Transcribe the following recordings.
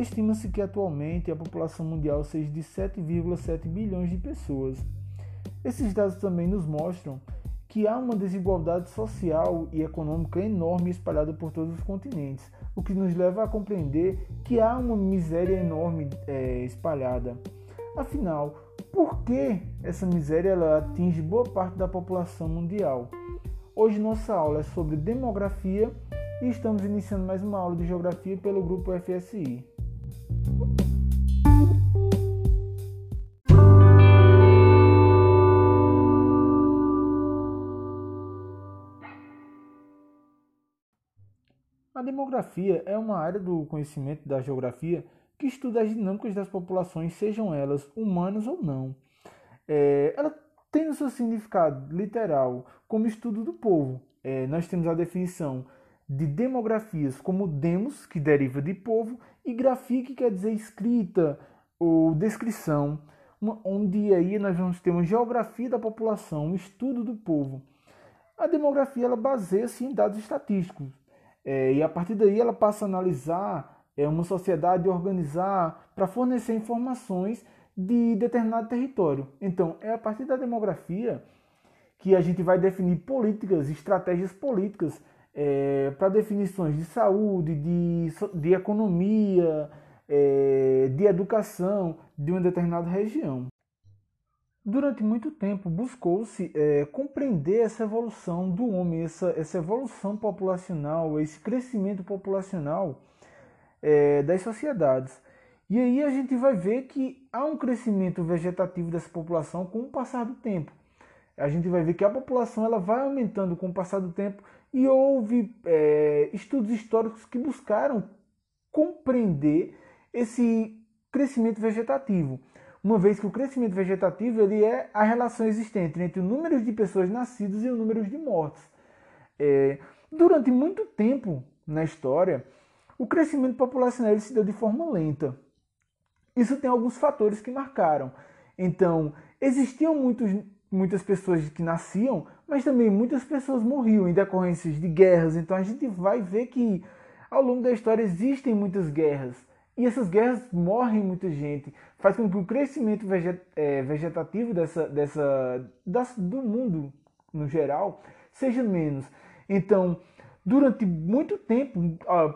estima-se que atualmente a população mundial seja de 7,7 bilhões de pessoas. Esses dados também nos mostram que há uma desigualdade social e econômica enorme espalhada por todos os continentes, o que nos leva a compreender que há uma miséria enorme é, espalhada. Afinal, por que essa miséria ela atinge boa parte da população mundial? Hoje nossa aula é sobre demografia e estamos iniciando mais uma aula de geografia pelo grupo FSI. A demografia é uma área do conhecimento da geografia que estuda as dinâmicas das populações, sejam elas humanas ou não. É, ela tem o seu significado literal como estudo do povo. É, nós temos a definição de demografias como demos, que deriva de povo, e grafia, que quer dizer escrita ou descrição, onde aí nós vamos ter uma geografia da população, um estudo do povo. A demografia ela baseia-se em dados estatísticos, é, e a partir daí ela passa a analisar é, uma sociedade, organizar para fornecer informações de determinado território. Então, é a partir da demografia que a gente vai definir políticas, estratégias políticas é, para definições de saúde, de, de economia, é, de educação de uma determinada região. Durante muito tempo buscou-se é, compreender essa evolução do homem, essa, essa evolução populacional, esse crescimento populacional é, das sociedades. E aí a gente vai ver que há um crescimento vegetativo dessa população com o passar do tempo. A gente vai ver que a população ela vai aumentando com o passar do tempo e houve é, estudos históricos que buscaram compreender esse crescimento vegetativo, uma vez que o crescimento vegetativo ele é a relação existente entre o número de pessoas nascidas e o número de mortos. É, durante muito tempo na história, o crescimento populacional se deu de forma lenta. Isso tem alguns fatores que marcaram. Então, existiam muitos, muitas pessoas que nasciam, mas também muitas pessoas morriam em decorrências de guerras. Então, a gente vai ver que ao longo da história existem muitas guerras. E essas guerras morrem muita gente. Faz com que o crescimento é, vegetativo dessa, dessa, do mundo no geral seja menos. Então, durante muito tempo,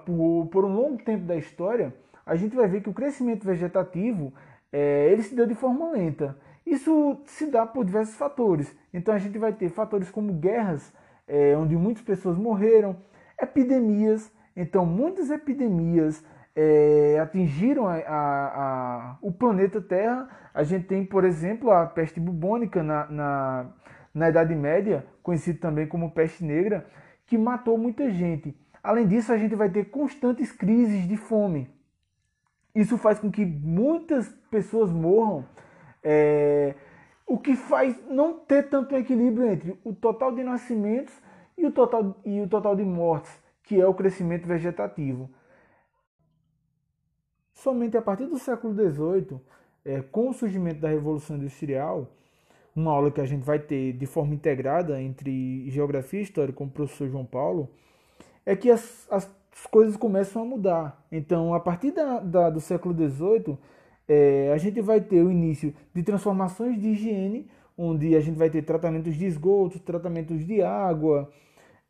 por, por um longo tempo da história, a gente vai ver que o crescimento vegetativo é, ele se deu de forma lenta. Isso se dá por diversos fatores. Então a gente vai ter fatores como guerras, é, onde muitas pessoas morreram, epidemias. Então muitas epidemias é, atingiram a, a, a, o planeta Terra. A gente tem, por exemplo, a peste bubônica na, na, na Idade Média, conhecida também como peste negra, que matou muita gente. Além disso, a gente vai ter constantes crises de fome. Isso faz com que muitas pessoas morram, é, o que faz não ter tanto equilíbrio entre o total de nascimentos e o total, e o total de mortes, que é o crescimento vegetativo. Somente a partir do século XVIII, é, com o surgimento da Revolução Industrial, uma aula que a gente vai ter de forma integrada entre geografia e história com o professor João Paulo, é que as, as coisas começam a mudar. Então, a partir da, da do século XVIII, é, a gente vai ter o início de transformações de higiene, onde a gente vai ter tratamentos de esgoto, tratamentos de água,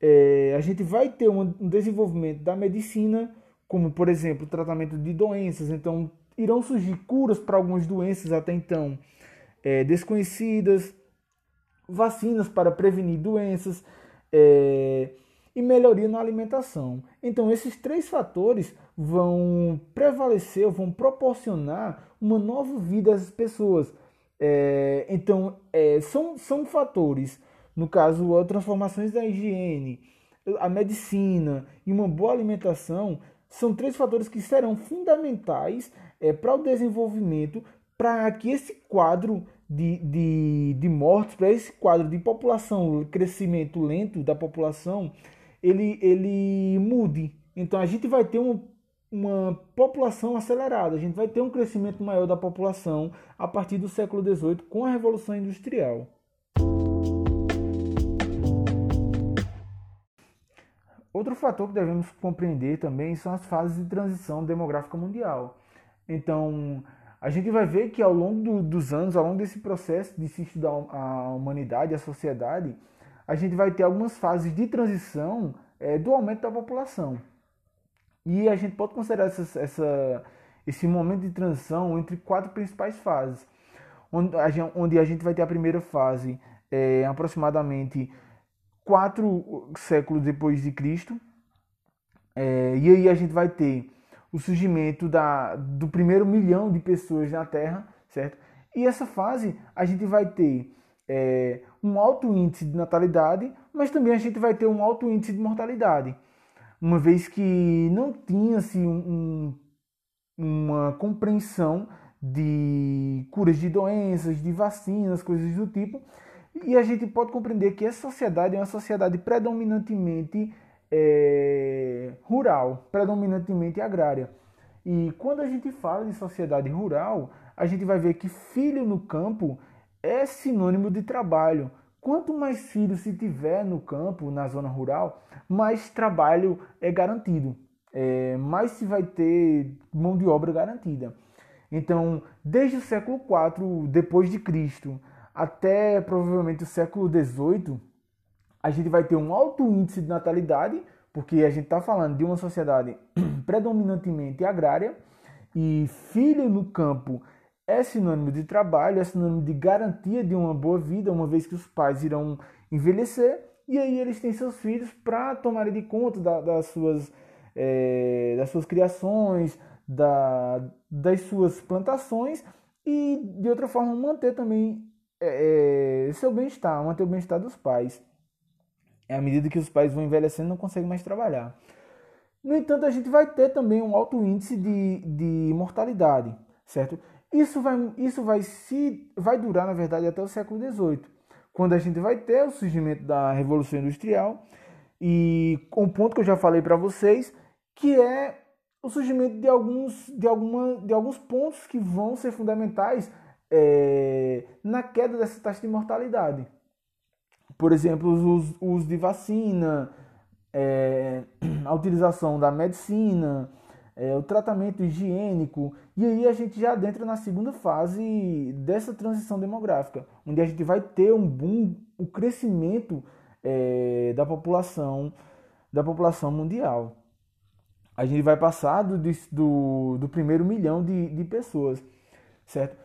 é, a gente vai ter um, desenvolvimento da medicina, como por exemplo, tratamento de doenças. Então, irão surgir curas para algumas doenças até então é, desconhecidas, vacinas para prevenir doenças é, e melhoria na alimentação. Então, esses três fatores vão prevalecer, vão proporcionar uma nova vida às pessoas. É, então, é, são, são fatores, no caso, as transformações da higiene, a medicina e uma boa alimentação, são três fatores que serão fundamentais é, para o desenvolvimento, para que esse quadro de, de, de mortes, para esse quadro de população, crescimento lento da população, ele, ele mude. Então a gente vai ter uma, uma população acelerada, a gente vai ter um crescimento maior da população a partir do século XVIII com a Revolução Industrial. Outro fator que devemos compreender também são as fases de transição demográfica mundial. Então, a gente vai ver que ao longo do, dos anos, ao longo desse processo de se estudar a humanidade, a sociedade, a gente vai ter algumas fases de transição é, do aumento da população. E a gente pode considerar essa, essa, esse momento de transição entre quatro principais fases, onde a gente, onde a gente vai ter a primeira fase é, aproximadamente quatro séculos depois de Cristo, é, e aí a gente vai ter o surgimento da, do primeiro milhão de pessoas na Terra, certo? E essa fase a gente vai ter é, um alto índice de natalidade, mas também a gente vai ter um alto índice de mortalidade, uma vez que não tinha-se um, uma compreensão de curas de doenças, de vacinas, coisas do tipo, e a gente pode compreender que essa sociedade é uma sociedade predominantemente é, rural, predominantemente agrária. E quando a gente fala de sociedade rural, a gente vai ver que filho no campo é sinônimo de trabalho. Quanto mais filhos se tiver no campo, na zona rural, mais trabalho é garantido, é, mais se vai ter mão de obra garantida. Então, desde o século IV depois de Cristo até provavelmente o século XVIII, a gente vai ter um alto índice de natalidade, porque a gente está falando de uma sociedade predominantemente agrária, e filho no campo é sinônimo de trabalho, é sinônimo de garantia de uma boa vida, uma vez que os pais irão envelhecer, e aí eles têm seus filhos para tomarem de conta da, das, suas, é, das suas criações, da, das suas plantações, e de outra forma manter também é, é, seu bem-estar, manter o bem-estar dos pais. À medida que os pais vão envelhecendo, não conseguem mais trabalhar. No entanto, a gente vai ter também um alto índice de, de mortalidade, certo? Isso vai, isso vai, se, vai durar, na verdade, até o século XVIII, quando a gente vai ter o surgimento da Revolução Industrial e um ponto que eu já falei para vocês, que é o surgimento de alguns, de, alguma, de alguns pontos que vão ser fundamentais é, na queda dessa taxa de mortalidade. Por exemplo, os uso de vacina, é, a utilização da medicina, é, o tratamento higiênico, e aí a gente já adentra na segunda fase dessa transição demográfica, onde a gente vai ter um boom, o um crescimento é, da população da população mundial. A gente vai passar do, do, do primeiro milhão de, de pessoas, certo?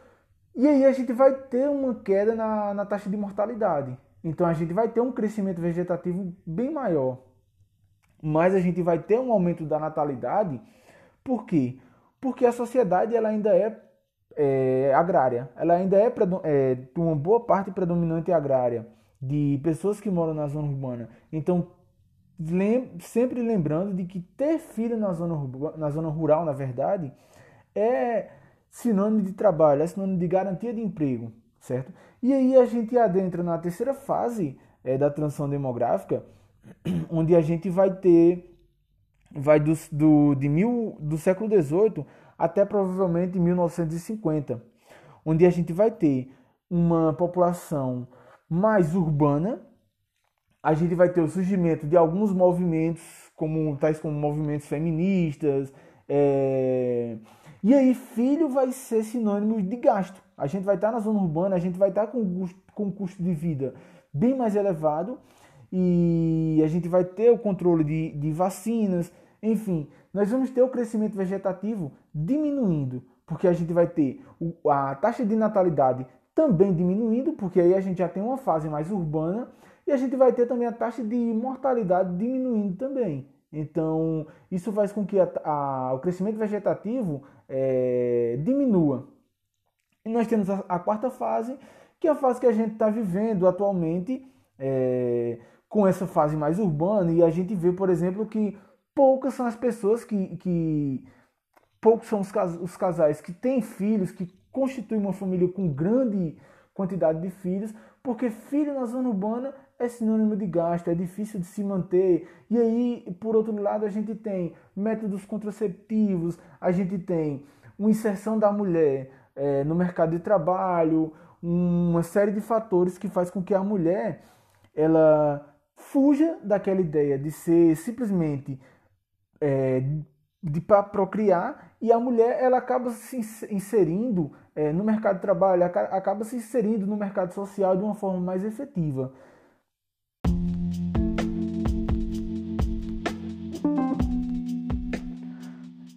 E aí a gente vai ter uma queda na, na taxa de mortalidade. Então a gente vai ter um crescimento vegetativo bem maior. Mas a gente vai ter um aumento da natalidade. Por quê? Porque a sociedade ela ainda é, é agrária. Ela ainda é, é uma boa parte predominante agrária de pessoas que moram na zona urbana. Então lem sempre lembrando de que ter filho na zona, na zona rural, na verdade, é sinônimo de trabalho, é sinônimo de garantia de emprego, certo? E aí a gente adentra na terceira fase é, da transição demográfica, onde a gente vai ter, vai do, do, de mil, do século XVIII até provavelmente 1950, onde a gente vai ter uma população mais urbana, a gente vai ter o surgimento de alguns movimentos, como tais como movimentos feministas, é, e aí, filho vai ser sinônimo de gasto. A gente vai estar na zona urbana, a gente vai estar com, com custo de vida bem mais elevado e a gente vai ter o controle de, de vacinas, enfim, nós vamos ter o crescimento vegetativo diminuindo, porque a gente vai ter a taxa de natalidade também diminuindo, porque aí a gente já tem uma fase mais urbana, e a gente vai ter também a taxa de mortalidade diminuindo também. Então, isso faz com que a, a, o crescimento vegetativo é, diminua. E nós temos a, a, quarta fase, que é a fase que a gente está vivendo atualmente, é, com essa fase mais urbana, e a gente vê, por exemplo, que poucas são as pessoas que. que poucos são os, os casais que têm filhos, que constituem uma família com grande quantidade de filhos, porque filho na zona urbana é sinônimo de gasto, é difícil de se manter. E aí, por outro lado, a gente tem métodos contraceptivos, a gente tem uma inserção da mulher é, no mercado de trabalho, uma série de fatores que faz com que a mulher ela fuja daquela ideia de ser simplesmente é, de para procriar e a mulher ela acaba se inserindo é, no mercado de trabalho, acaba se inserindo no mercado social de uma forma mais efetiva.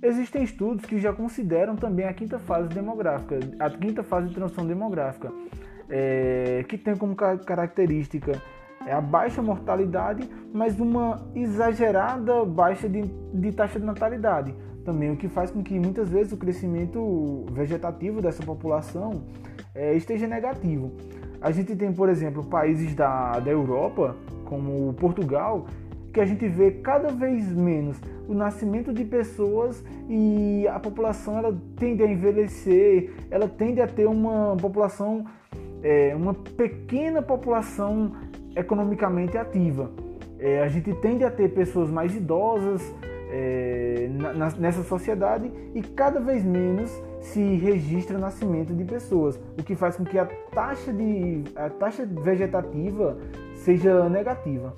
Existem estudos que já consideram também a quinta fase demográfica, a quinta fase de transição demográfica, é, que tem como característica é a baixa mortalidade, mas uma exagerada baixa de, de taxa de natalidade. Também o que faz com que muitas vezes o crescimento vegetativo dessa população é, esteja negativo. A gente tem, por exemplo, países da, da Europa, como Portugal, que a gente vê cada vez menos o nascimento de pessoas e a população ela tende a envelhecer, ela tende a ter uma população, é, uma pequena população economicamente ativa. É, a gente tende a ter pessoas mais idosas é, na, nessa sociedade e cada vez menos se registra nascimento de pessoas, o que faz com que a taxa, de, a taxa vegetativa seja negativa.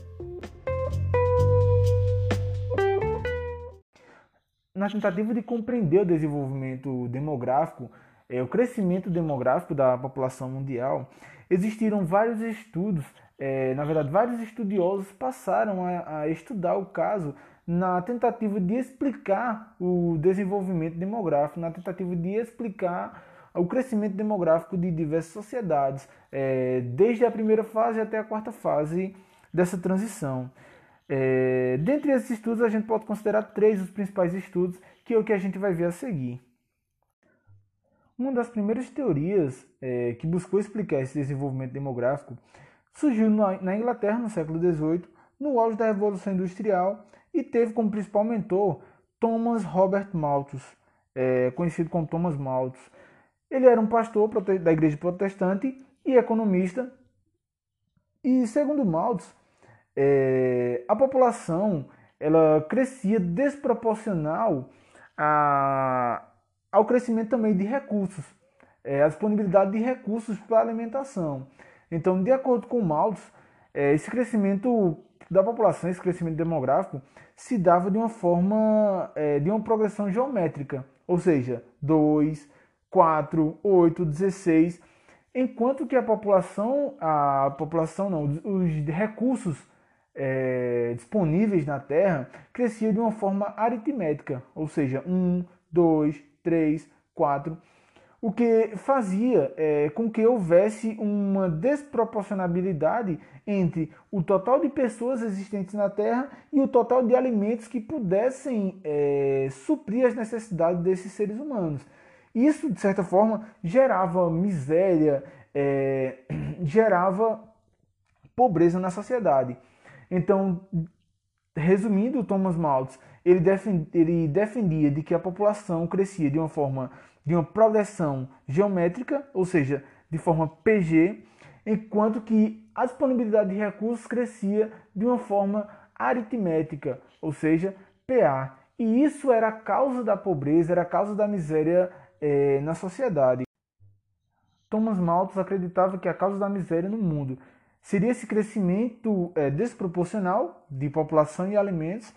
Na tentativa de compreender o desenvolvimento demográfico, é, o crescimento demográfico da população mundial, existiram vários estudos é, na verdade, vários estudiosos passaram a, a, estudar o caso na tentativa de explicar o desenvolvimento demográfico, na tentativa de explicar o crescimento demográfico de diversas sociedades, é, desde a primeira fase até a quarta fase dessa transição. É, dentre esses estudos, a gente pode considerar três os principais estudos, que é o que a gente vai ver a seguir. Uma das primeiras teorias é, que buscou explicar esse desenvolvimento demográfico surgiu na Inglaterra no século XVIII, no auge da Revolução Industrial, e teve como principal mentor Thomas Robert Malthus, é, conhecido como Thomas Malthus. Ele era um pastor da igreja protestante e economista. E segundo Malthus, é, a população ela crescia desproporcional a, ao crescimento também de recursos, é, a disponibilidade de recursos para alimentação. Então, de acordo com Malthus, é, esse crescimento da população, esse crescimento demográfico, se dava de uma forma, é, de uma progressão geométrica, ou seja, 2, 4, 8, 16, enquanto que a população, a população não, os recursos é, disponíveis na Terra cresciam de uma forma aritmética, ou seja, 1, 2, 3, 4, o que fazia é, com que houvesse uma desproporcionalidade entre o total de pessoas existentes na Terra e o total de alimentos que pudessem é, suprir as necessidades desses seres humanos. Isso, de certa forma, gerava miséria, é, gerava pobreza na sociedade. Então, resumindo, Thomas Malthus, ele defendia de que a população crescia de uma forma de uma progressão geométrica, ou seja, de forma PG, enquanto que a disponibilidade de recursos crescia de uma forma aritmética, ou seja, PA. E isso era a causa da pobreza, era a causa da miséria é, na sociedade. Thomas Malthus acreditava que a causa da miséria no mundo seria esse crescimento é, desproporcional de população e alimentos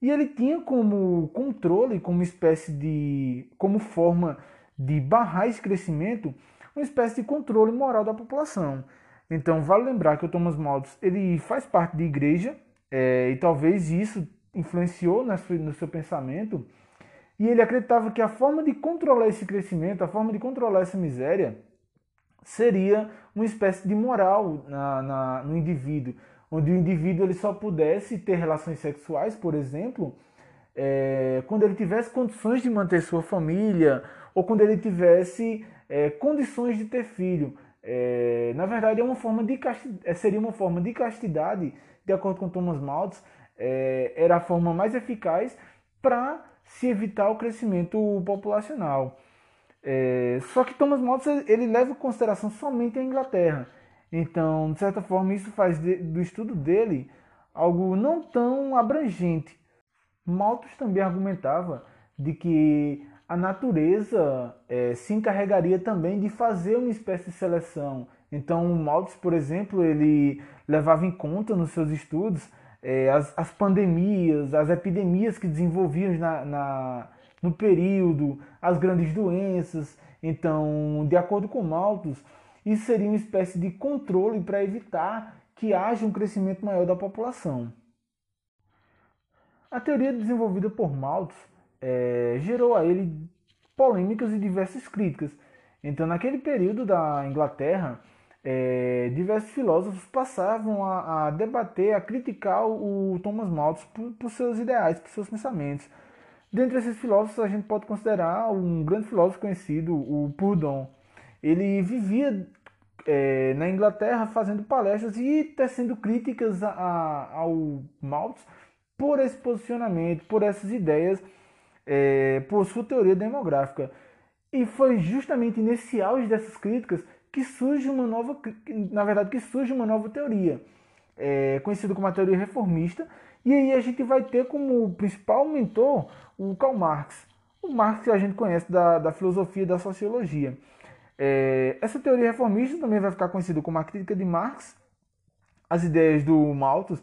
e ele tinha como controle, como espécie de. como forma de barrar esse crescimento, uma espécie de controle moral da população. Então, vale lembrar que o Thomas Malthus ele faz parte de igreja, é, e talvez isso influenciou no seu pensamento, e ele acreditava que a forma de controlar esse crescimento, a forma de controlar essa miséria, seria uma espécie de moral na, na no indivíduo, onde o indivíduo ele só pudesse ter relações sexuais, por exemplo, é, quando ele tivesse condições de manter sua família ou quando ele tivesse é, condições de ter filho. É, na verdade, é uma forma de é, seria uma forma de castidade, de acordo com Thomas Malthus, é, era a forma mais eficaz para se evitar o crescimento populacional. É, só que Thomas Malthus ele leva em consideração somente a Inglaterra. Então, de certa forma, isso faz de, do estudo dele algo não tão abrangente. Malthus também argumentava de que a natureza é, se encarregaria também de fazer uma espécie de seleção. Então, Malthus, por exemplo, ele levava em conta nos seus estudos é, as, as, pandemias, as epidemias que desenvolviam na, na, no período, as grandes doenças. Então, de acordo com Malthus, isso seria uma espécie de controle para evitar que haja um crescimento maior da população. A teoria desenvolvida por Malthus é, gerou a ele polêmicas e diversas críticas. Então, naquele período da Inglaterra, é, diversos filósofos passavam a, a, debater, a criticar o Thomas Malthus por, por, seus ideais, por seus pensamentos. Dentre esses filósofos, a gente pode considerar um grande filósofo conhecido, o Proudhon. Ele vivia é, na Inglaterra fazendo palestras e tecendo críticas a, a, ao Malthus por esse posicionamento, por essas ideias, é, por sua teoria demográfica. E foi justamente nesse auge dessas críticas que surge uma nova, na verdade, que surge uma nova teoria, é, conhecida como a teoria reformista, e aí a gente vai ter como principal mentor o Karl Marx, o Marx que a gente conhece da, da filosofia e da sociologia. É, essa teoria reformista também vai ficar conhecida como a crítica de Marx, as ideias do Malthus,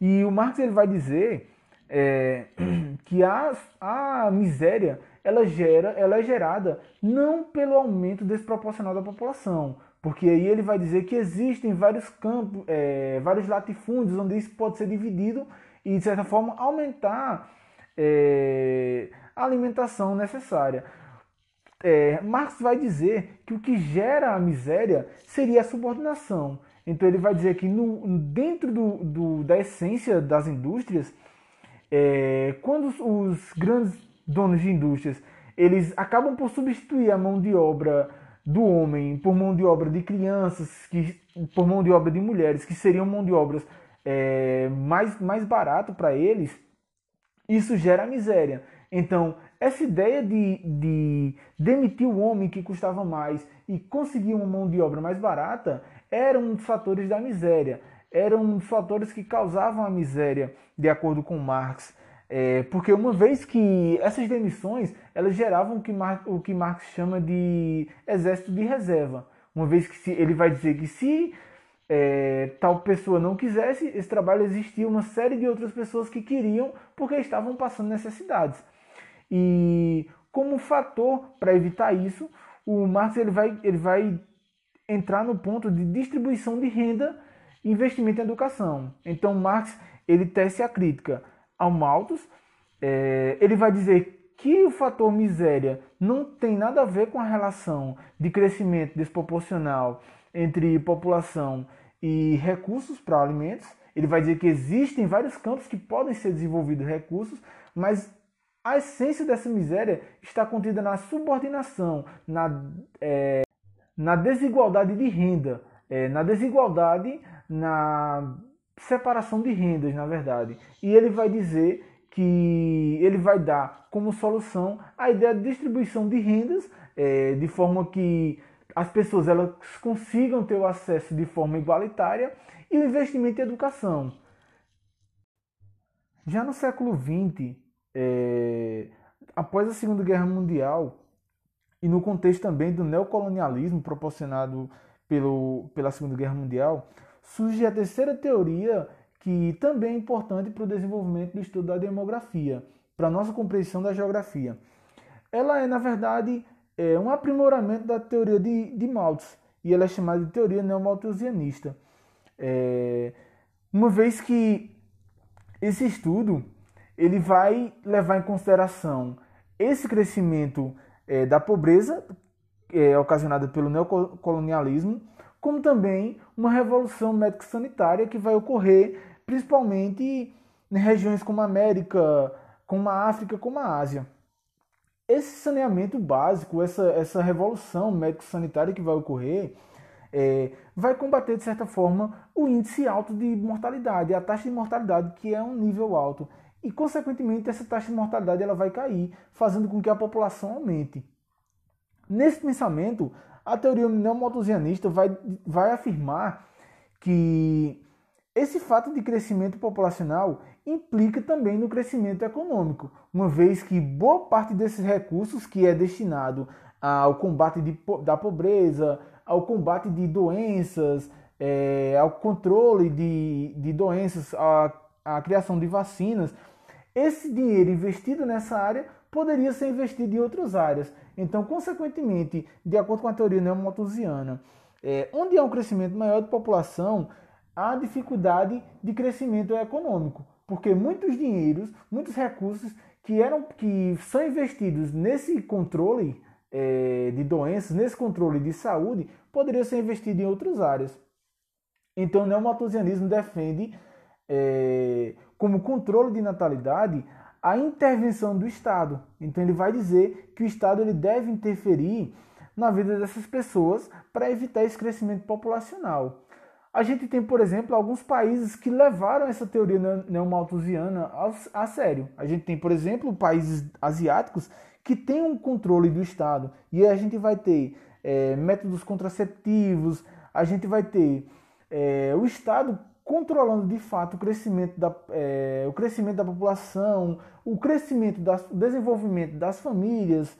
e o Marx ele vai dizer é, que a, a miséria ela, gera, ela é gerada não pelo aumento desproporcional da população, porque aí ele vai dizer que existem vários campos, é, vários latifúndios onde isso pode ser dividido e, de certa forma, aumentar é, a alimentação necessária é, Marx vai dizer que o que gera a miséria seria a subordinação. Então ele vai dizer que no, dentro do, do, da essência das indústrias, é, quando os, os, grandes donos de indústrias eles acabam por substituir a mão de obra do homem por mão de obra de crianças, que, por mão de obra de mulheres, que seriam mão de obras é, mais, mais barato para eles, isso gera miséria. Então, essa ideia de, de demitir o homem que custava mais e conseguir uma mão de obra mais barata era um dos fatores da miséria, era dos fatores que causavam a miséria, de acordo com Marx. É, porque uma vez que essas demissões elas geravam o que, Marx, o que Marx chama de exército de reserva. Uma vez que se, ele vai dizer que se é, tal pessoa não quisesse, esse trabalho existia uma série de outras pessoas que queriam porque estavam passando necessidades. E como fator para evitar isso, o Marx ele vai, ele vai entrar no ponto de distribuição de renda investimento em educação. Então Marx ele tece a crítica ao Malthus, é, ele vai dizer que o fator miséria não tem nada a ver com a relação de crescimento desproporcional entre população e recursos para alimentos. Ele vai dizer que existem vários campos que podem ser desenvolvidos recursos, mas a essência dessa miséria está contida na subordinação, na, é, na desigualdade de renda, é, na desigualdade, na separação de rendas, na verdade. E ele vai dizer que ele vai dar como solução a ideia de distribuição de rendas, é, de forma que as pessoas elas consigam ter o acesso de forma igualitária e o investimento em educação. Já no século XX, é, após a Segunda Guerra Mundial e no contexto também do neocolonialismo proporcionado pelo, pela Segunda Guerra Mundial, surge a terceira teoria que também é importante para o desenvolvimento do estudo da demografia, para a nossa compreensão da geografia. Ela é, na verdade, é um aprimoramento da teoria de, de Malthus, e ela é chamada de teoria neomalthusianista. É, uma vez que esse estudo ele vai levar em consideração esse crescimento é, da pobreza é, ocasionada pelo neocolonialismo, como também uma revolução médico-sanitária que vai ocorrer principalmente em regiões como a América, como a África, como a Ásia. Esse saneamento básico, essa, essa revolução médico-sanitária que vai ocorrer, é, vai combater, de certa forma, o índice alto de mortalidade, a taxa de mortalidade, que é um nível alto e, consequentemente, essa taxa de mortalidade ela vai cair, fazendo com que a população aumente. Nesse pensamento, a teoria neomalthusianista vai, vai afirmar que esse fato de crescimento populacional implica também no crescimento econômico, uma vez que boa parte desses recursos que é destinado ao combate de, da pobreza, ao combate de doenças, é, ao controle de, de doenças, a a criação de vacinas, esse dinheiro investido nessa área poderia ser investido em outras áreas. Então, consequentemente, de acordo com a teoria neomalthusiana, é, onde há um crescimento maior de população, há dificuldade de crescimento econômico, porque muitos dinheiros, muitos recursos que eram que são investidos nesse controle é, de doenças, nesse controle de saúde, poderiam ser investidos em outras áreas. Então, o neomalthusianismo defende é, como controle de natalidade a intervenção do Estado. Então, ele vai dizer que o Estado ele deve interferir na vida dessas pessoas para evitar esse crescimento populacional. A gente tem, por exemplo, alguns países que levaram essa teoria neomalthusiana a sério. A gente tem, por exemplo, países asiáticos que têm um controle do Estado. E a gente vai ter é, métodos contraceptivos, a gente vai ter é, o Estado controlando de fato o crescimento da, é, o crescimento da população, o crescimento, das, o desenvolvimento das famílias,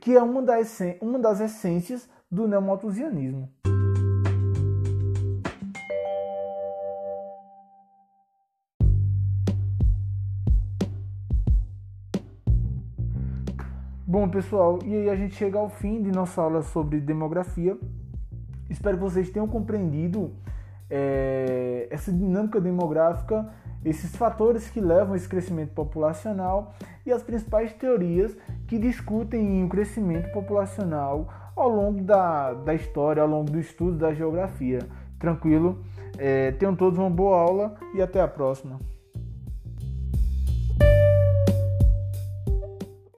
que é uma das, uma das essências do neomalthusianismo. Bom, pessoal, e aí a gente chega ao fim de nossa aula sobre demografia. Espero que vocês tenham compreendido é, essa dinâmica demográfica, esses fatores que levam a esse crescimento populacional e as principais teorias que discutem o crescimento populacional ao longo da, da história, ao longo do estudo da geografia. Tranquilo? É, tenham todos uma boa aula e até a próxima.